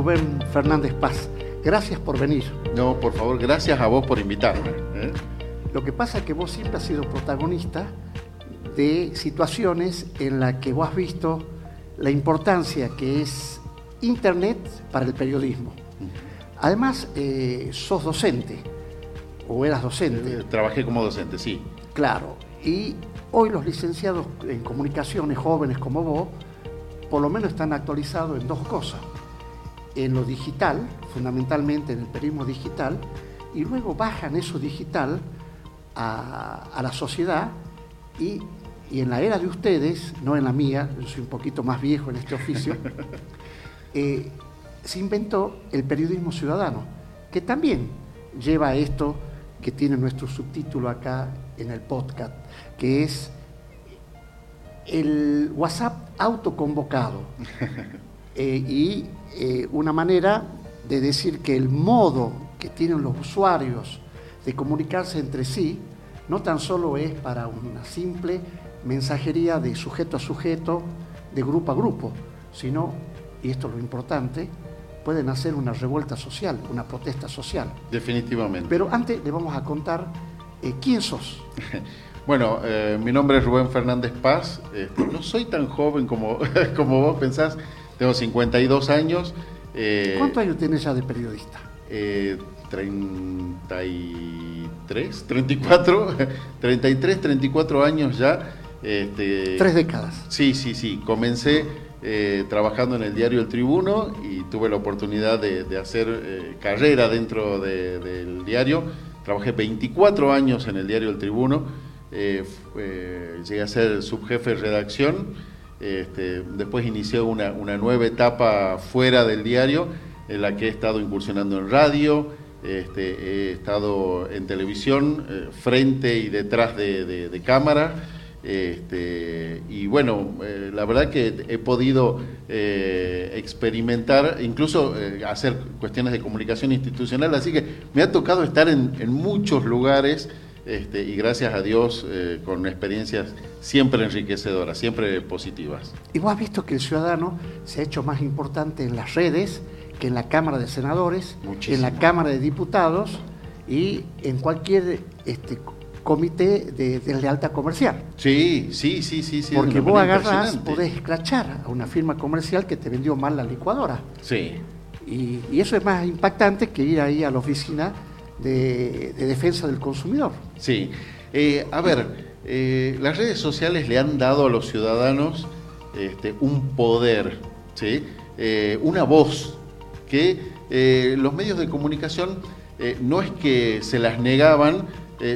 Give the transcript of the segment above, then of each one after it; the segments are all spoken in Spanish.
Rubén Fernández Paz, gracias por venir. No, por favor, gracias a vos por invitarme. ¿eh? Lo que pasa es que vos siempre has sido protagonista de situaciones en las que vos has visto la importancia que es Internet para el periodismo. Además, eh, sos docente, o eras docente. Eh, trabajé como docente, sí. Claro, y hoy los licenciados en comunicaciones jóvenes como vos, por lo menos están actualizados en dos cosas. En lo digital, fundamentalmente en el periodismo digital, y luego bajan eso digital a, la sociedad y, y, en la era de ustedes, no en la mía, yo soy un poquito más viejo en este oficio, eh, se inventó el periodismo ciudadano, que también lleva esto que tiene nuestro subtítulo acá en el podcast, que es el WhatsApp autoconvocado. Eh, y eh, una manera de decir que el modo que tienen los usuarios de comunicarse entre sí no tan solo es para una simple mensajería de sujeto a sujeto, de grupo a grupo, sino, y esto es lo importante, pueden hacer una revuelta social, una protesta social. Definitivamente. Pero antes le vamos a contar eh, quién sos. Bueno, eh, mi nombre es Rubén Fernández Paz. No soy tan joven como, como vos pensás. Tengo 52 años. Eh, ¿Cuántos años tienes ya de periodista? 33, 34, 33, 34 años ya. Este, Tres décadas. Sí, sí, sí. Comencé eh, trabajando en el diario El Tribuno y tuve la oportunidad de, hacer carrera dentro del diario. Trabajé 24 años en el diario El Tribuno eh, llegué a ser subjefe de redacción, este, después inicié una, nueva etapa fuera del diario, en la que he estado incursionando en radio, este, he estado en televisión, eh, frente y detrás de, cámara. Este, y bueno, eh, la verdad que he podido experimentar, incluso hacer cuestiones de comunicación institucional, así que me ha tocado estar en, en muchos lugares este, y gracias a Dios eh, con experiencias siempre enriquecedoras, siempre positivas. Y vos has visto que el ciudadano se ha hecho más importante en las redes que en la Cámara de Senadores, en la Cámara de Diputados y en cualquier este, comité de, lealtad comercial. Sí, sí, sí, sí. sí Porque vos agarrás, podés escrachar a una firma comercial que te vendió mal la licuadora. Sí. Y, y eso es más impactante que ir ahí a la oficina de, defensa del consumidor. Sí, eh, a ver, eh, las redes sociales le han dado a los ciudadanos este, un poder, ¿sí? Eh, una voz que los medios de comunicación no es que se las negaban,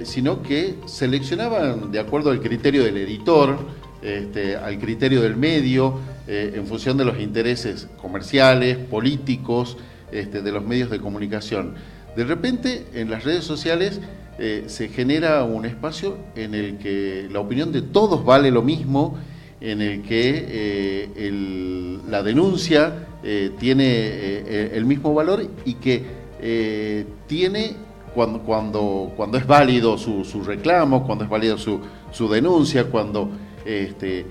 sino que seleccionaban de acuerdo al criterio del editor, este, al criterio del medio, en función de los intereses comerciales, políticos, este, de los medios de comunicación. De repente, en las redes sociales eh, se genera un espacio en el que la opinión de todos vale lo mismo, en el que eh, la denuncia eh, tiene el mismo valor y que tiene, cuando, cuando, cuando es válido su, reclamo, cuando es válido su, denuncia, cuando este,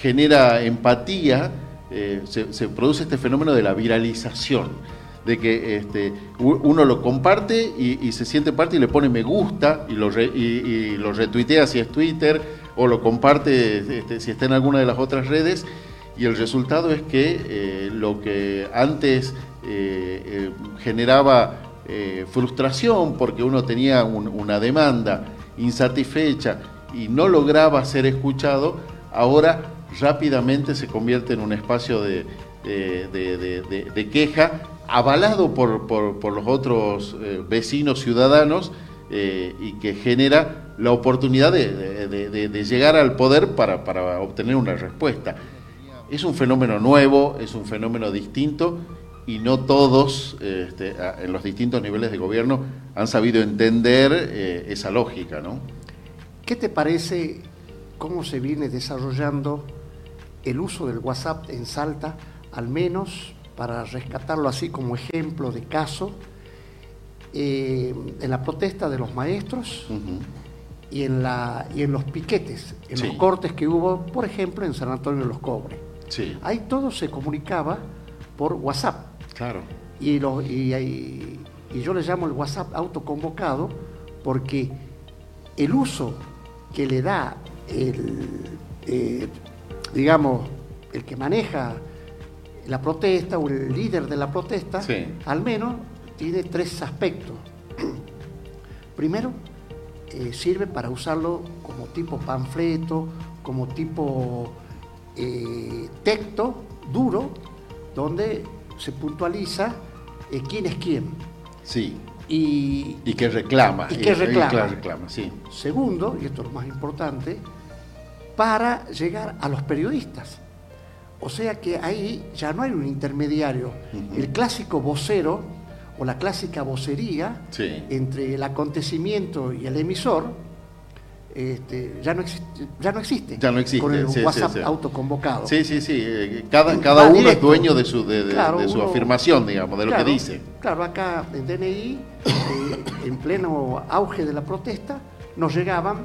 genera empatía, se produce este fenómeno de la viralización de que este, uno lo comparte y, se siente parte y le pone me gusta y lo, y, lo retuitea si es Twitter o lo comparte este, si está en alguna de las otras redes. Y el resultado es que eh, lo que antes eh, eh, generaba frustración porque uno tenía una demanda insatisfecha y no lograba ser escuchado, ahora rápidamente se convierte en un espacio de, de queja avalado por, por, los otros eh, vecinos ciudadanos eh, y que genera la oportunidad de, llegar al poder para, para, obtener una respuesta. Es un fenómeno nuevo, es un fenómeno distinto y no todos este, en los distintos niveles de gobierno han sabido entender eh, esa lógica. ¿no? ¿Qué te parece cómo se viene desarrollando el uso del WhatsApp en Salta, al menos para rescatarlo así como ejemplo de caso, eh, en la protesta de los maestros y, en la, y en los piquetes, en los cortes que hubo, por ejemplo, en San Antonio de los Cobres. Ahí todo se comunicaba por WhatsApp. Claro. Y, lo, y, y, y yo le llamo el WhatsApp autoconvocado porque el uso que le da el, eh, digamos, el que maneja la protesta o el líder de la protesta, Sí. al menos tiene tres aspectos. Primero, eh, sirve para usarlo como tipo panfleto, como tipo eh, texto duro, donde se puntualiza eh, quién es quién. Sí. Y Y que reclama. Y que reclama. claro, reclama, sí. segundo, y esto es lo más importante, para llegar a los periodistas. O sea que ahí ya no hay un intermediario. El clásico vocero o la clásica vocería Sí. entre el acontecimiento y el emisor este, ya, no existe, ya no existe. Ya no existe, Con el sí, WhatsApp sí. autoconvocado. Sí, sí, sí. eh, Cada, cada Va uno es dueño de su, de, de- Claro, de su uno- afirmación, digamos, de lo que dice. Claro, acá en DNI, eh, en pleno auge de la protesta, nos llegaban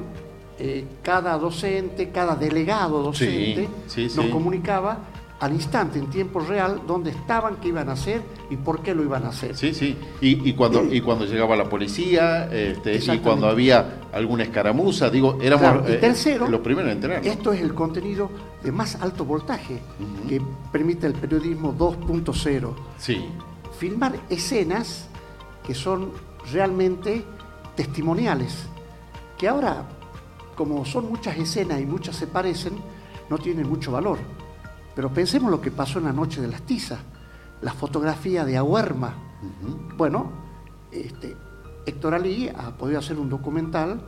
eh, cada docente, cada delegado docente, Sí, sí, nos sí. comunicaba al instante, en tiempo real, dónde estaban, qué iban a hacer y por qué lo iban a hacer. Sí, sí. Y, y cuando, y cuando llegaba la policía, este, y cuando había alguna escaramuza, digo, éramos Claro, y eh, tercero, los primeros en enterarnos. Esto es el contenido de más alto voltaje que permite el periodismo 2.0. Sí, filmar escenas que son realmente testimoniales, que ahora, como son muchas escenas y muchas se parecen, no tienen mucho valor. Pero pensemos lo que pasó en la noche de las tizas, la fotografía de Ahuerma. Ujú. Bueno, este, Héctor Ali ha podido hacer un documental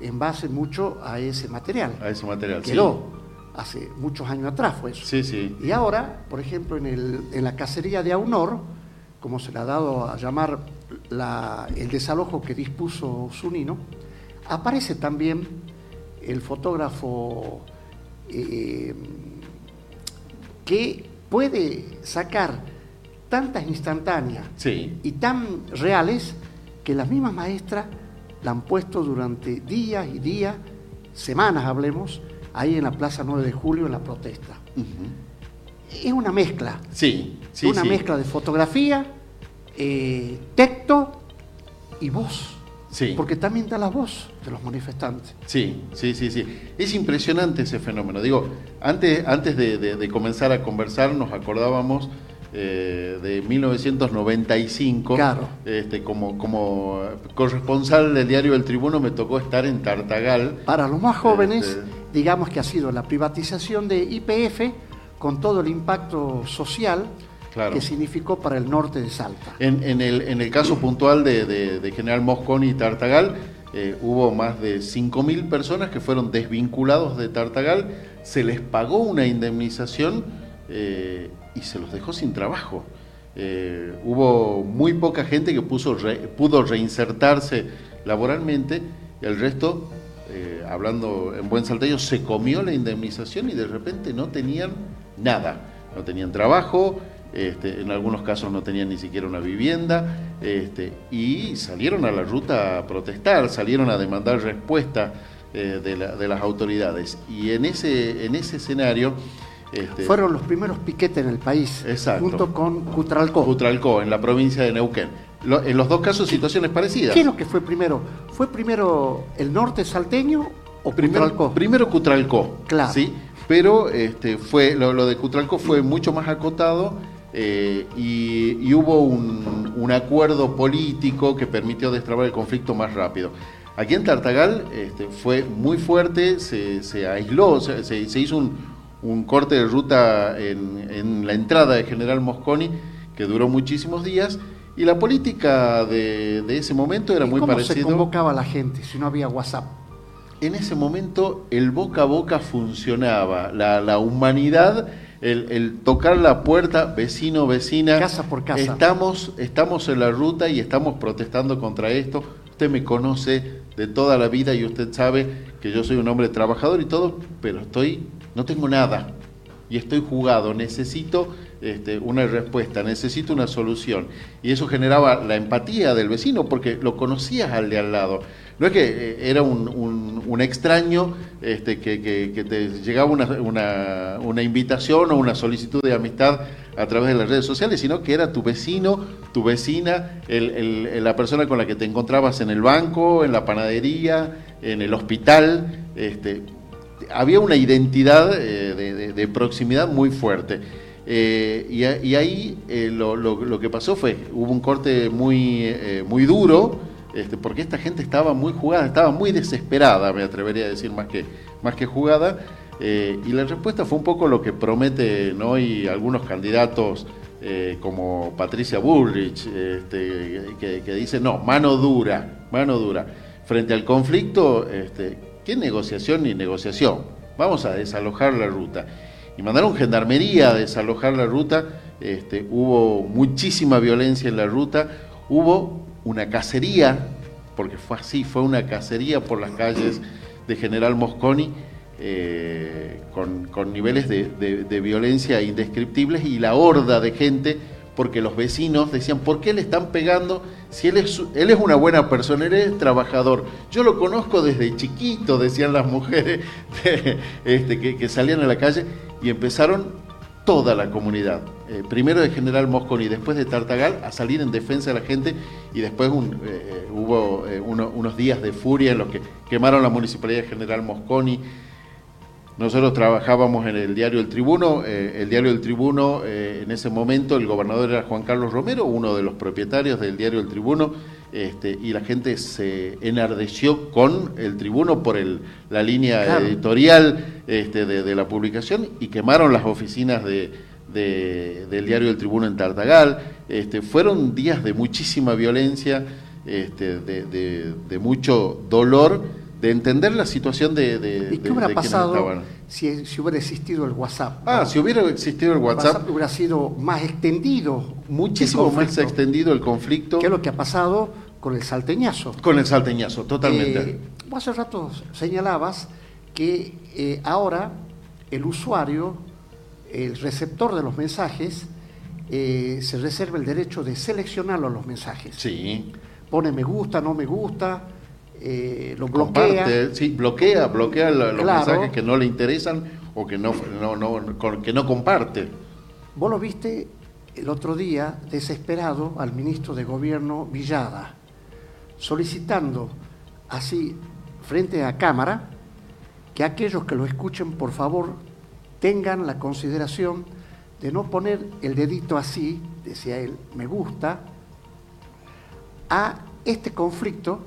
en base mucho a ese material. a ese material. sí. Quedó, hace muchos años atrás fue eso. Sí, sí. Y ahora, por ejemplo, en, el- en la cacería de Aunor, como se le ha dado a llamar la- el desalojo que dispuso Zunino, aparece también el fotógrafo eh, que puede sacar tantas instantáneas Sí. y tan reales que las mismas maestras la han puesto durante días y días, semanas hablemos, ahí en la Plaza 9 de Julio en la protesta. Es una mezcla, Sí, sí, una sí. mezcla de fotografía, eh, texto y voz, Sí. porque también da la voz de los manifestantes. Sí, sí, sí, sí. Es impresionante ese fenómeno. Digo, antes, antes de, de- de comenzar a conversar nos acordábamos eh, de 1995. Claro. Este, como, como corresponsal del diario El Tribuno me tocó estar en Tartagal. Para los más jóvenes, Este- digamos que ha sido la privatización de IPF con todo el impacto social Claro. que significó para el norte de Salta. En, en el, en el caso puntual de, de- de General Mosconi y Tartagal, eh, hubo más de 5.000 personas que fueron desvinculados de Tartagal, se les pagó una indemnización eh, y se los dejó sin trabajo. Eh, hubo muy poca gente que puso re- pudo reinsertarse laboralmente y el resto, eh, hablando en buen salteño, se comió la indemnización y de repente no tenían nada. No tenían trabajo, este, en algunos casos no tenían ni siquiera una vivienda este, y salieron a la ruta a protestar, salieron a demandar respuesta eh, de, la- de las autoridades. Y en ese, en ese escenario... este, Fueron los primeros piquetes en el país, Exacto. junto con Cutralcó. Cutralcó, en la provincia de Neuquén. Lo- en los dos casos situaciones parecidas. ¿Qué es lo que fue primero? ¿Fue primero el norte salteño o Primero, Cutralcó? primero Cutralcó, Claro. ¿sí? pero este, fue, lo, lo de Cutralcó fue mucho más acotado eh, y, y hubo un, un acuerdo político que permitió destrabar el conflicto más rápido. Aquí en Tartagal este, fue muy fuerte, se, se aisló, se, hizo un, un corte de ruta en, en la entrada de General Mosconi que duró muchísimos días y la política de, de ese momento era ¿Y muy ¿Cómo parecido. se convocaba a la gente si no había WhatsApp? En ese momento el boca a boca funcionaba, la, la humanidad, el, el tocar la puerta, vecino, vecina. Casa por casa. Estamos, estamos en la ruta y estamos protestando contra esto. Usted me conoce de toda la vida y usted sabe que yo soy un hombre trabajador y todo, pero estoy, no tengo nada y estoy jugado, necesito este, una respuesta, necesito una solución. Y eso generaba la empatía del vecino porque lo conocías al de al lado. No es que eh, era un, extraño este, que, te llegaba una invitación o una solicitud de amistad a través de las redes sociales, sino que era tu vecino, tu vecina, la persona con la que te encontrabas en el banco, en la panadería, en el hospital. Este, había una identidad eh, de, proximidad muy fuerte. Eh, y, ahí eh, lo, que pasó fue, hubo un corte muy, muy duro, este, porque esta gente estaba muy jugada, estaba muy desesperada, me atrevería a decir más que, más que jugada, y la respuesta fue un poco lo que promete ¿no? y algunos candidatos como Patricia Bullrich, este, que, que, dice, no, mano dura, mano dura. Frente al conflicto, este, ¿Qué negociación ni negociación? Vamos a desalojar la ruta. Y mandaron gendarmería a desalojar la ruta. Este, hubo muchísima violencia en la ruta. Hubo una cacería, porque fue así, fue una cacería por las calles de General Mosconi. Eh, con, niveles de, violencia indescriptibles y la horda de gente, porque los vecinos decían, ¿por qué le están pegando si él es, él es una buena persona, él es trabajador. Yo lo conozco desde chiquito, decían las mujeres este, que, salían a la calle y empezaron toda la comunidad, eh, primero de General Mosconi y después de Tartagal, a salir en defensa de la gente y después eh, eh, hubo unos días de furia en los que quemaron la municipalidad de General Mosconi, nosotros trabajábamos en el diario El Tribuno, el diario El Tribuno, en ese momento el gobernador era Juan Carlos Romero, uno de los propietarios del diario El Tribuno, este, y la gente se enardeció con el Tribuno por el, la línea editorial este, de, la publicación y quemaron las oficinas de, del diario El Tribuno en Tartagal. Este, fueron días de muchísima violencia, este, de mucho dolor de entender la situación de, de ¿Y qué hubiera pasado si, si, hubiera existido el WhatsApp? Ah, si hubiera existido el WhatsApp, hubiera sido más extendido. Muchísimo más extendido el conflicto. ¿Qué es lo que ha pasado con el salteñazo? Con el salteñazo, totalmente. Eh, hace rato señalabas que eh, ahora el usuario, el receptor de los mensajes, eh, se reserva el derecho de seleccionar los mensajes. Sí. Pone me gusta, no me gusta eh, lo bloquea. sí, bloquea, bloquea los mensajes que no le interesan o que no, que no comparte. Vos lo viste el otro día desesperado al ministro de Gobierno Villada, solicitando así frente a cámara que aquellos que lo escuchen por favor tengan la consideración de no poner el dedito así, decía él, me gusta, a este conflicto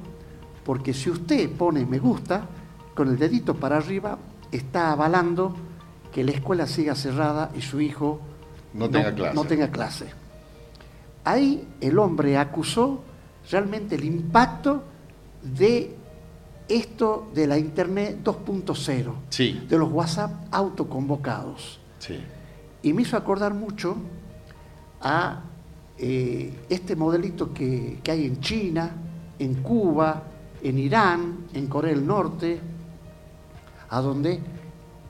porque si usted pone me gusta, con el dedito para arriba, está avalando que la escuela siga cerrada y su hijo no tenga, clase. no tenga clase. Ahí el hombre acusó realmente el impacto de esto de la Internet 2.0, sí. de los WhatsApp autoconvocados. Sí. Y me hizo acordar mucho a eh, este modelito que, que hay en China, en Cuba, en Irán, en Corea del Norte, a donde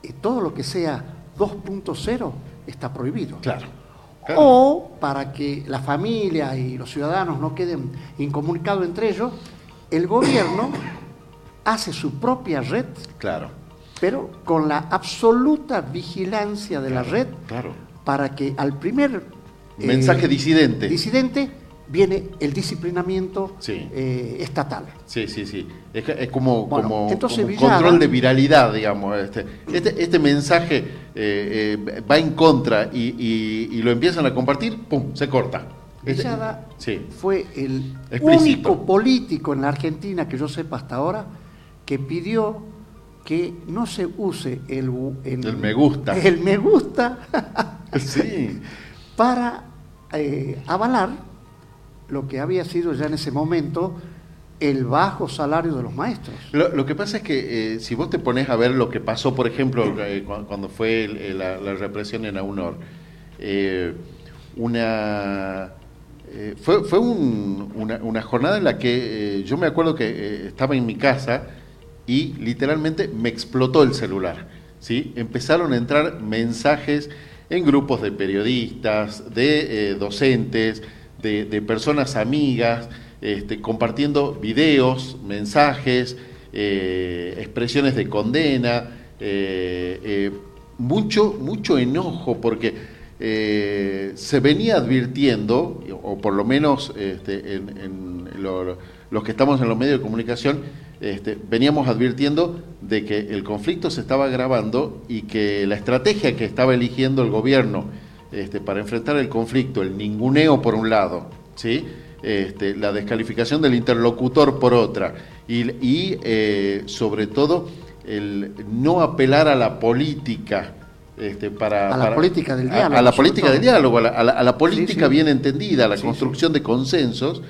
eh, todo lo que sea 2.0 está prohibido. Claro, O para que la familia y los ciudadanos no queden incomunicados entre ellos, el gobierno hace su propia red. Claro. Pero con la absoluta vigilancia de la red claro. para que al primer mensaje eh, disidente. disidente viene el disciplinamiento eh, estatal. Sí, sí, sí. Es, como, como, control de viralidad, digamos. Este, este, este mensaje eh, eh, va en contra y, lo empiezan a compartir, ¡pum!, se corta. Este, Villada fue el único político en la Argentina que yo sepa hasta ahora que pidió que no se use el, el, me gusta. El me gusta sí. para avalar lo que había sido ya en ese momento el bajo salario de los maestros. Lo, que pasa es que eh, si vos te pones a ver lo que pasó, por ejemplo, eh, cuando fue la, represión en AUNOR, eh, una, fue, fue una, jornada en la que yo me acuerdo que estaba en mi casa y literalmente me explotó el celular. ¿sí? Empezaron a entrar mensajes en grupos de periodistas, de docentes, de, personas amigas, este, compartiendo videos, mensajes, eh, expresiones de condena, eh, eh, mucho, mucho enojo, porque se venía advirtiendo, o por lo menos este, en, los que estamos en los medios de comunicación, este, veníamos advirtiendo de que el conflicto se estaba agravando y que la estrategia que estaba eligiendo el gobierno este, para enfrentar el conflicto, el ninguneo por un lado, ¿sí? Este, la descalificación del interlocutor por otra, y, eh, sobre todo el no apelar a la política. Este, para, a la política del diálogo. A, la política del diálogo, a la, política bien entendida, a la construcción de consensos.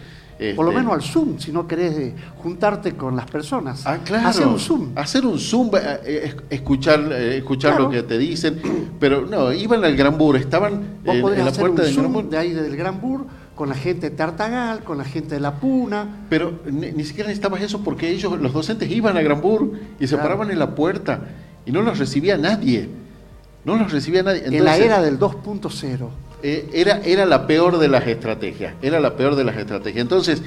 Por lo este, menos al Zoom, si no querés eh, juntarte con las personas. Ah, claro. Hacer un Zoom. Hacer un Zoom, eh, escuchar, escuchar lo que te dicen. Pero no, iban al Gran Bur, estaban en, la puerta del Gran Bur. De ahí del Gran Bur con la gente de Tartagal, con la gente de La Puna. Pero ni, siquiera necesitabas eso porque ellos, los docentes, iban a Granbur y se paraban en la puerta y no los recibía nadie. No los recibía nadie. en la era del 2.0. Eh, era, era la peor de las estrategias, era la peor de las estrategias. Entonces,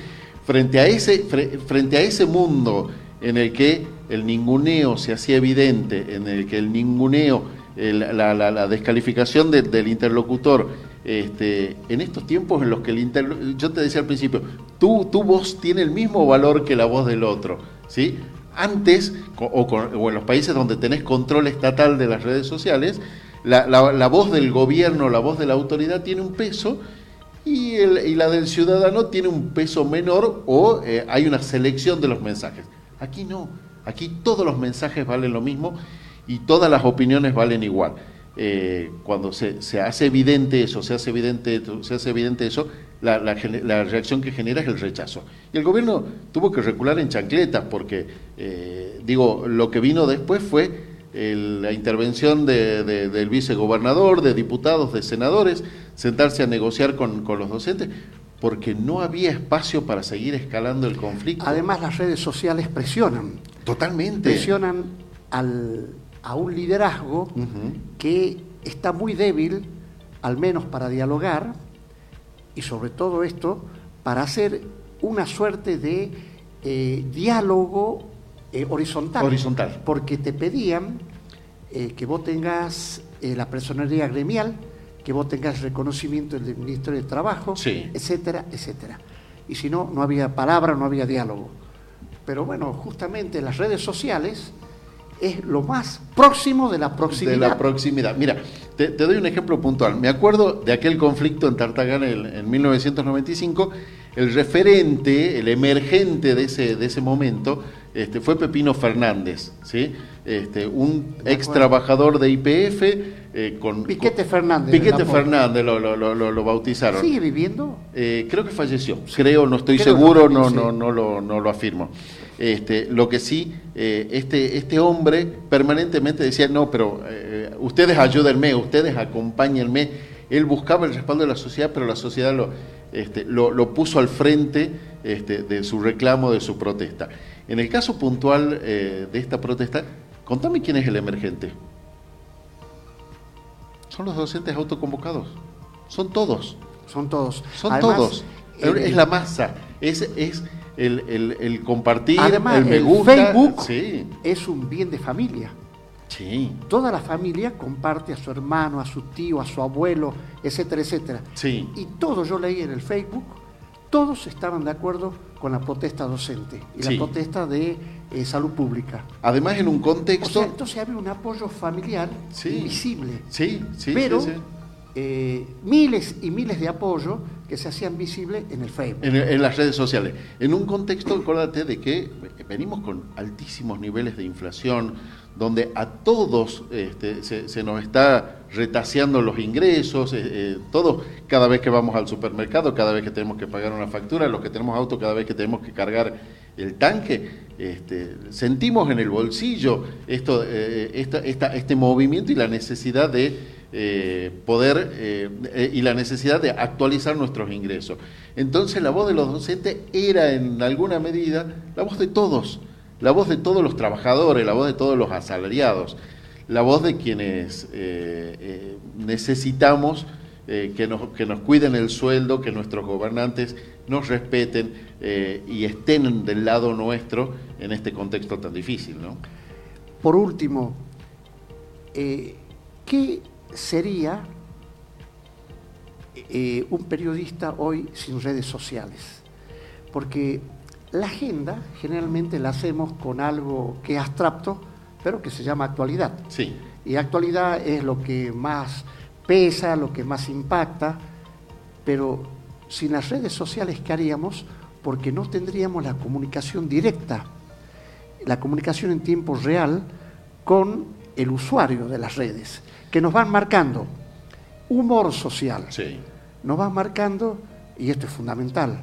frente a ese, frente a ese mundo en el que el ninguneo se hacía evidente, en el que el ninguneo, la, descalificación del interlocutor este, en estos tiempos en los que el yo te decía al principio, tu, voz tiene el mismo valor que la voz del otro, ¿sí? Antes, o, en los países donde tenés control estatal de las redes sociales, la, voz del gobierno, la voz de la autoridad tiene un peso y, el, la del ciudadano tiene un peso menor o eh, hay una selección de los mensajes. Aquí no, aquí todos los mensajes valen lo mismo y todas las opiniones valen igual. Eh, cuando se, se, hace evidente eso, se hace evidente, se hace evidente eso, la, la, reacción que genera es el rechazo. Y el gobierno tuvo que recular en chancletas porque, eh, digo, lo que vino después fue la intervención de, del vicegobernador, de diputados, de senadores, sentarse a negociar con, con los docentes, porque no había espacio para seguir escalando el conflicto. Además, las redes sociales presionan. Totalmente. Presionan al a un liderazgo que está muy débil, al menos para dialogar, y sobre todo esto, para hacer una suerte de eh, diálogo eh, horizontal. Horizontal. Porque te pedían eh, que vos tengas la personería gremial, que vos tengas reconocimiento del Ministerio de Trabajo, etcétera, etcétera. Y si no, no había palabra, no había diálogo. Pero bueno, justamente las redes sociales es lo más próximo de la proximidad. De la proximidad. Mira, te, doy un ejemplo puntual. Me acuerdo de aquel conflicto en Tartagal en, 1995. El referente, el emergente de ese, de ese momento, este, fue Pepino Fernández, ¿sí? Este, un ex trabajador de IPF. Eh, con, Piquete Fernández. Piquete Fernández lo, lo, bautizaron. ¿Sigue viviendo? Eh, creo que falleció. Creo, no estoy seguro, no, no, no, lo, no lo afirmo. Este, lo que sí, eh, este, este hombre permanentemente decía, no, pero ustedes ayúdenme, ustedes acompáñenme. Él buscaba el respaldo de la sociedad, pero la sociedad lo, este, lo, puso al frente este, de su reclamo, de su protesta. En el caso puntual eh, de esta protesta, contame quién es el emergente. Son los docentes autoconvocados. Son todos. Son todos. Son todos. es la masa. Es, es el, compartir, el me gusta. Facebook es un bien de familia. Sí. Toda la familia comparte a su hermano, a su tío, a su abuelo, etcétera, etcétera. Sí. Y todos, yo leí en el Facebook, todos estaban de acuerdo con la protesta docente y la protesta de eh, salud pública. Además, en un contexto. entonces había un apoyo familiar invisible. Sí, sí, pero eh, miles y miles de apoyo que se hacían visibles en el Facebook. En, las redes sociales. En un contexto, acuérdate de que venimos con altísimos niveles de inflación, donde a todos este, se, nos está retaseando los ingresos, eh, eh, todos, cada vez que vamos al supermercado, cada vez que tenemos que pagar una factura, los que tenemos auto, cada vez que tenemos que cargar el tanque, este, sentimos en el bolsillo esto, este movimiento y la necesidad de eh, poder eh, eh, y la necesidad de actualizar nuestros ingresos. Entonces la voz de los docentes era en alguna medida la voz de todos, la voz de todos los trabajadores, la voz de todos los asalariados, la voz de quienes necesitamos que, nos, que nos cuiden el sueldo, que nuestros gobernantes nos respeten y estén del lado nuestro en este contexto tan difícil. ¿no? Por último, ¿qué sería eh, un periodista hoy sin redes sociales? Porque la agenda generalmente la hacemos con algo que es abstracto, pero que se llama actualidad. Sí. Y actualidad es lo que más pesa, lo que más impacta, pero sin las redes sociales, ¿qué haríamos? Porque no tendríamos la comunicación directa, la comunicación en tiempo real con el usuario de las redes, que nos van marcando humor social, Sí. nos van marcando, y esto es fundamental,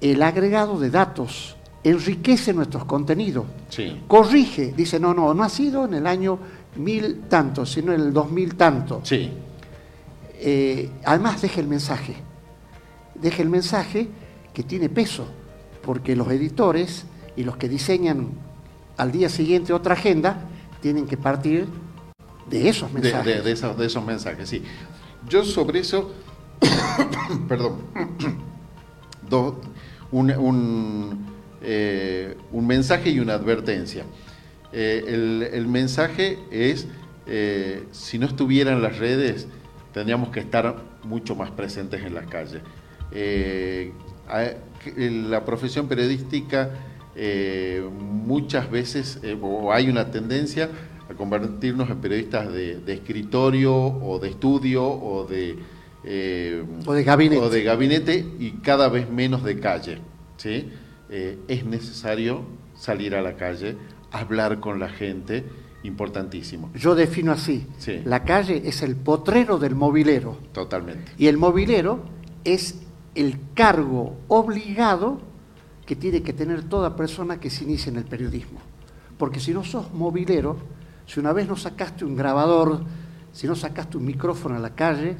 el agregado de datos enriquece nuestros contenidos, Sí. corrige, dice, no, no, no ha sido en el año mil tanto, sino en el dos mil tanto. Sí. Eh, además deja el mensaje, deja el mensaje que tiene peso, porque los editores y los que diseñan al día siguiente otra agenda tienen que partir de esos De, mensajes. de- de esos, de esos mensajes, sí. Yo sobre eso, perdón, do- un, un, eh, un mensaje y una advertencia. Eh, el, el mensaje es, eh, si no estuvieran las redes, tendríamos que estar mucho más presentes en las calles. La profesión periodística muchas veces, hay una tendencia a convertirnos en periodistas de, de escritorio o de estudio o de, eh, O de gabinete. o de gabinete y cada vez menos de calle. ¿sí? Eh, es necesario salir a la calle, hablar con la gente, importantísimo, Yo defino así, Sí. la calle es el potrero del mobilero totalmente. y el mobilero es el cargo obligado que tiene que tener toda persona que se inicie en el periodismo. Porque si no sos mobilero, si una vez no sacaste un grabador, si no sacaste un micrófono a la calle,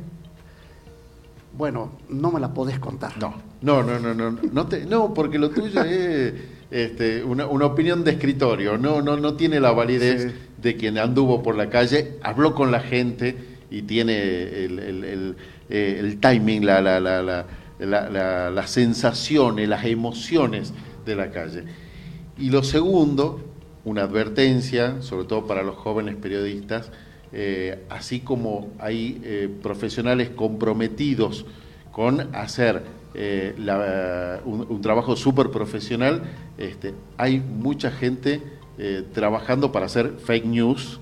bueno, no me la podés contar. No, no, no, no, no, no, te- no porque lo tuyo es este, una, una opinión de escritorio, no, no, no tiene la validez Sí. de quien anduvo por la calle, habló con la gente y tiene el, el- el, eh, el timing, la, la, la, la, la- la- las sensaciones, las emociones de la calle. Y lo segundo, una advertencia, sobre todo para los jóvenes periodistas, eh, así como hay eh, profesionales comprometidos con hacer eh, la- un, un trabajo súper profesional, este, hay mucha gente trabajando para hacer fake news,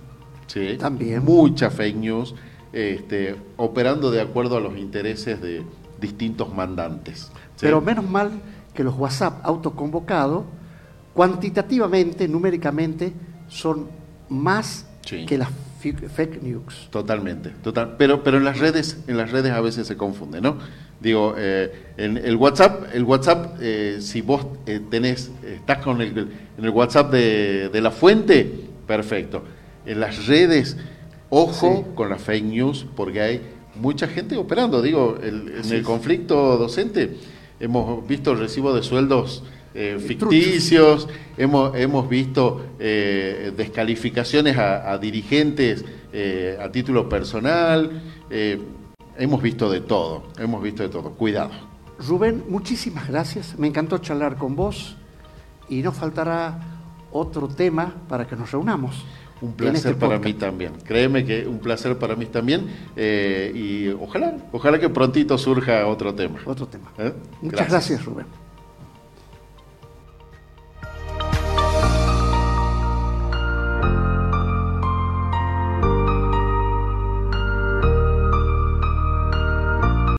¿sí? También. mucha fake news, este, operando de acuerdo a los intereses de distintos mandantes. ¿sí? Pero menos mal que los WhatsApp autoconvocados, cuantitativamente, numéricamente, son más Sí. que las fake news. Totalmente, total. Pero, pero en las redes, en las redes a veces se confunde, ¿no? Digo, eh, en el WhatsApp, el WhatsApp, eh, si vos eh, tenés, estás con el, en el WhatsApp de, de la fuente, perfecto. En las redes, ojo Sí. con las fake news, porque hay mucha gente operando. Digo, el- en Sí. el conflicto docente hemos visto el recibo de sueldos eh, ficticios, hemos, hemos visto eh, descalificaciones a, a dirigentes eh, a título personal, hemos visto de todo, hemos visto de todo. Cuidado. Rubén, muchísimas gracias. Me encantó charlar con vos y no faltará otro tema para que nos reunamos. Un placer este para podcast. mí también. Créeme que un placer para mí también. eh, y ojalá, ojalá que prontito surja otro tema. Otro tema. ¿Eh? Muchas gracias, Rubén.